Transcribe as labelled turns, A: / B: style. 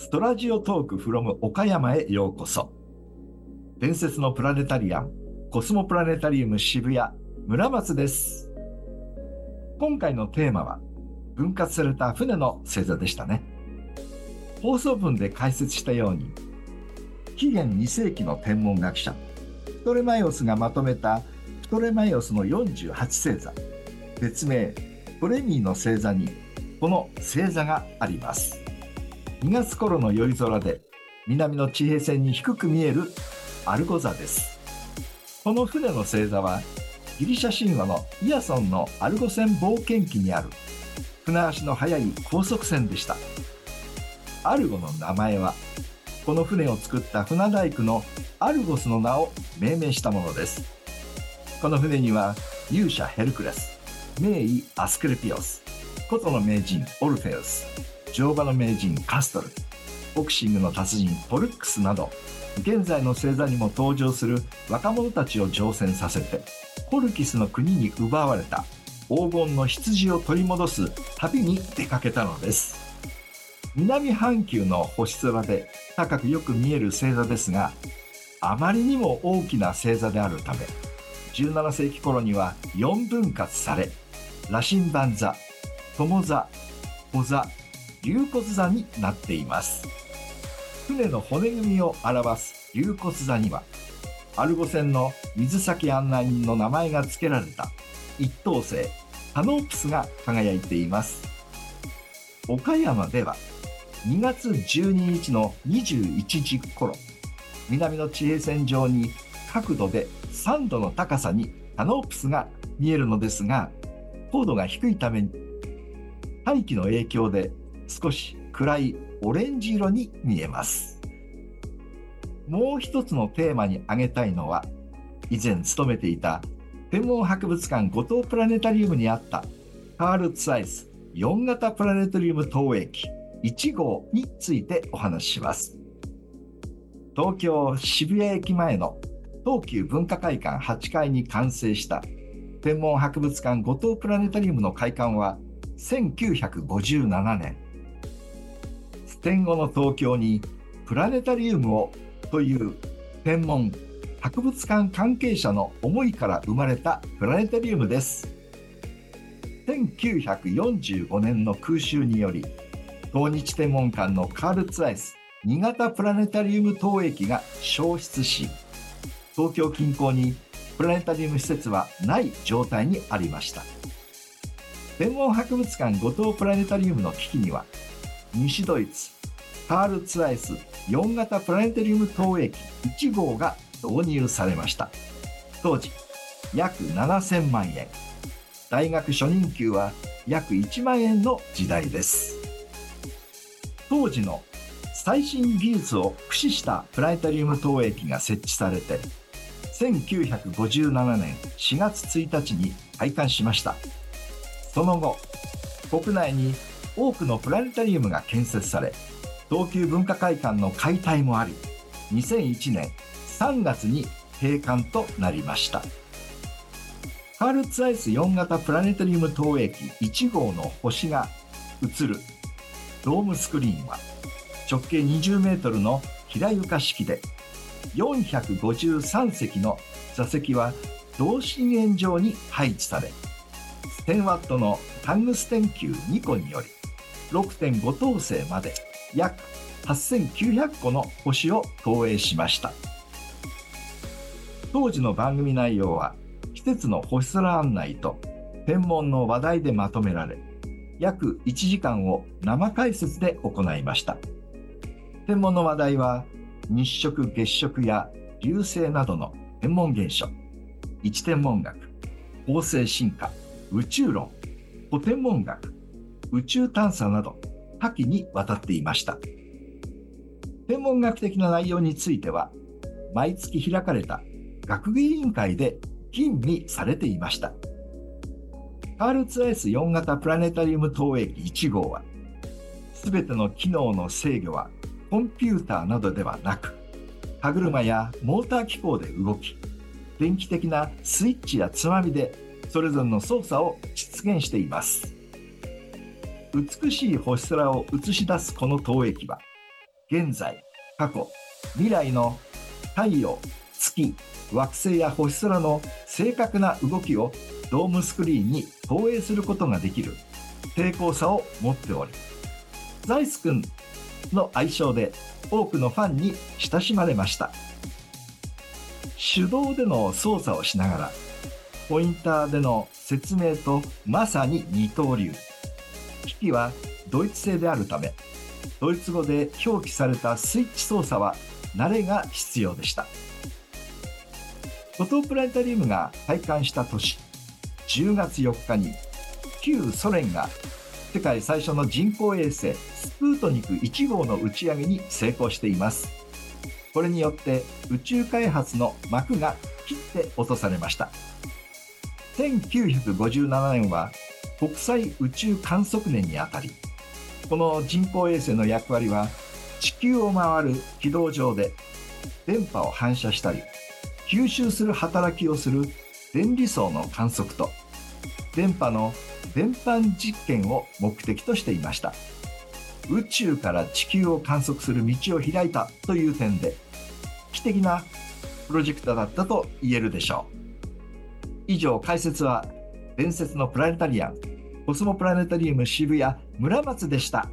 A: ストラジオトーク from 岡山へようこそ。伝説のプラネタリアン、コスモプラネタリウム渋谷、村松です。今回のテーマは、分割された船の星座でしたね。放送文で解説したように、紀元2世紀の天文学者、プトレマイオスがまとめたプトレマイオスの48星座、別名、トレミーの星座に、この星座があります。2月頃の夜空で南の地平線に低く見えるアルゴ座です。この船の星座はギリシャ神話のイアソンのアルゴ船冒険記にある。船足の速い高速船でした。アルゴの名前はこの船を作った船大工のアルゴスの名を命名したものです。この船には勇者ヘルクレス名医アスクレピオス琴の名人オルフェウス乗馬の名人カストルボクシングの達人ポルックスなど現在の星座にも登場する若者たちを乗船させてコルキスの国に奪われた黄金の羊を取り戻す旅に出かけたのです。南半球の星空で高くよく見える星座ですがあまりにも大きな星座であるため17世紀頃には4分割され羅針盤座友座小座龍骨座になっています。船の骨組みを表す龍骨座にはアルゴ船の水先案内人の名前が付けられた一等星タノープスが輝いています。岡山では2月12日の21時頃南の地平線上に角度で3度の高さにタノープスが見えるのですが高度が低いために大気の影響で少し暗いオレンジ色に見えます。もう一つのテーマに挙げたいのは、以前勤めていた天文博物館五島プラネタリウムにあったカール・ツアイス4型プラネタリウム投影機1号についてお話しします。東京渋谷駅前の東急文化会館8階に完成した天文博物館五島プラネタリウムの開館は1957年戦後の東京にプラネタリウムをという天文博物館関係者の思いから生まれたプラネタリウムです。1945年の空襲により東日天文館のカールツアイス2型プラネタリウム投影機が消失し東京近郊にプラネタリウム施設はない状態にありました。天文博物館五島プラネタリウムの危機には西ドイツカールツアイス4型プラネタリウム投影機1号が導入されました。当時約7000万円。大学初任給は約1万円の時代です。当時の最新技術を駆使したプラネタリウム投影機が設置されて1957年4月1日に開館しました。その後国内に多くのプラネタリウムが建設され東急文化会館の解体もあり2001年3月に閉館となりました。カールツアイス4型プラネタリウム投影機1号の星が映るドームスクリーンは直径20メートルの平床式で453席の座席は同心円状に配置され1000ワットのタングステン球2個により6.5等星まで約8900個の星を投影しました。当時の番組内容は季節の星空案内と天文の話題でまとめられ約1時間を生解説で行いました。天文の話題は日食月食や流星などの天文現象位置天文学恒星進化宇宙論古天文学宇宙探査など多岐にわたっていました。天文学的な内容については毎月開かれた学芸委員会で吟味されていました。カールツアイス4型プラネタリウム投影機1号は全ての機能の制御はコンピューターなどではなく歯車やモーター機構で動き電気的なスイッチやつまみでそれぞれの操作を実現しています。美しい星空を映し出すこの投影機は現在過去未来の太陽月惑星や星空の正確な動きをドームスクリーンに投影することができる抵抗さを持っておりザイス君の愛称で多くのファンに親しまれました。手動での操作をしながらポインターでの説明とまさに二刀流。機器はドイツ製であるためドイツ語で表記されたスイッチ操作は慣れが必要でした。五島プラネタリウムが開館した年10月4日に旧ソ連が世界最初の人工衛星スプートニク1号の打ち上げに成功しています。これによって宇宙開発の幕が切って落とされました。1957年は国際宇宙観測年にあたりこの人工衛星の役割は地球を回る軌道上で電波を反射したり吸収する働きをする電離層の観測と電波の電波実験を目的としていました。宇宙から地球を観測する道を開いたという点で危機的なプロジェクトだったと言えるでしょう。以上解説は伝説のプラネタリアンコスモプラネタリウム渋谷村松でした。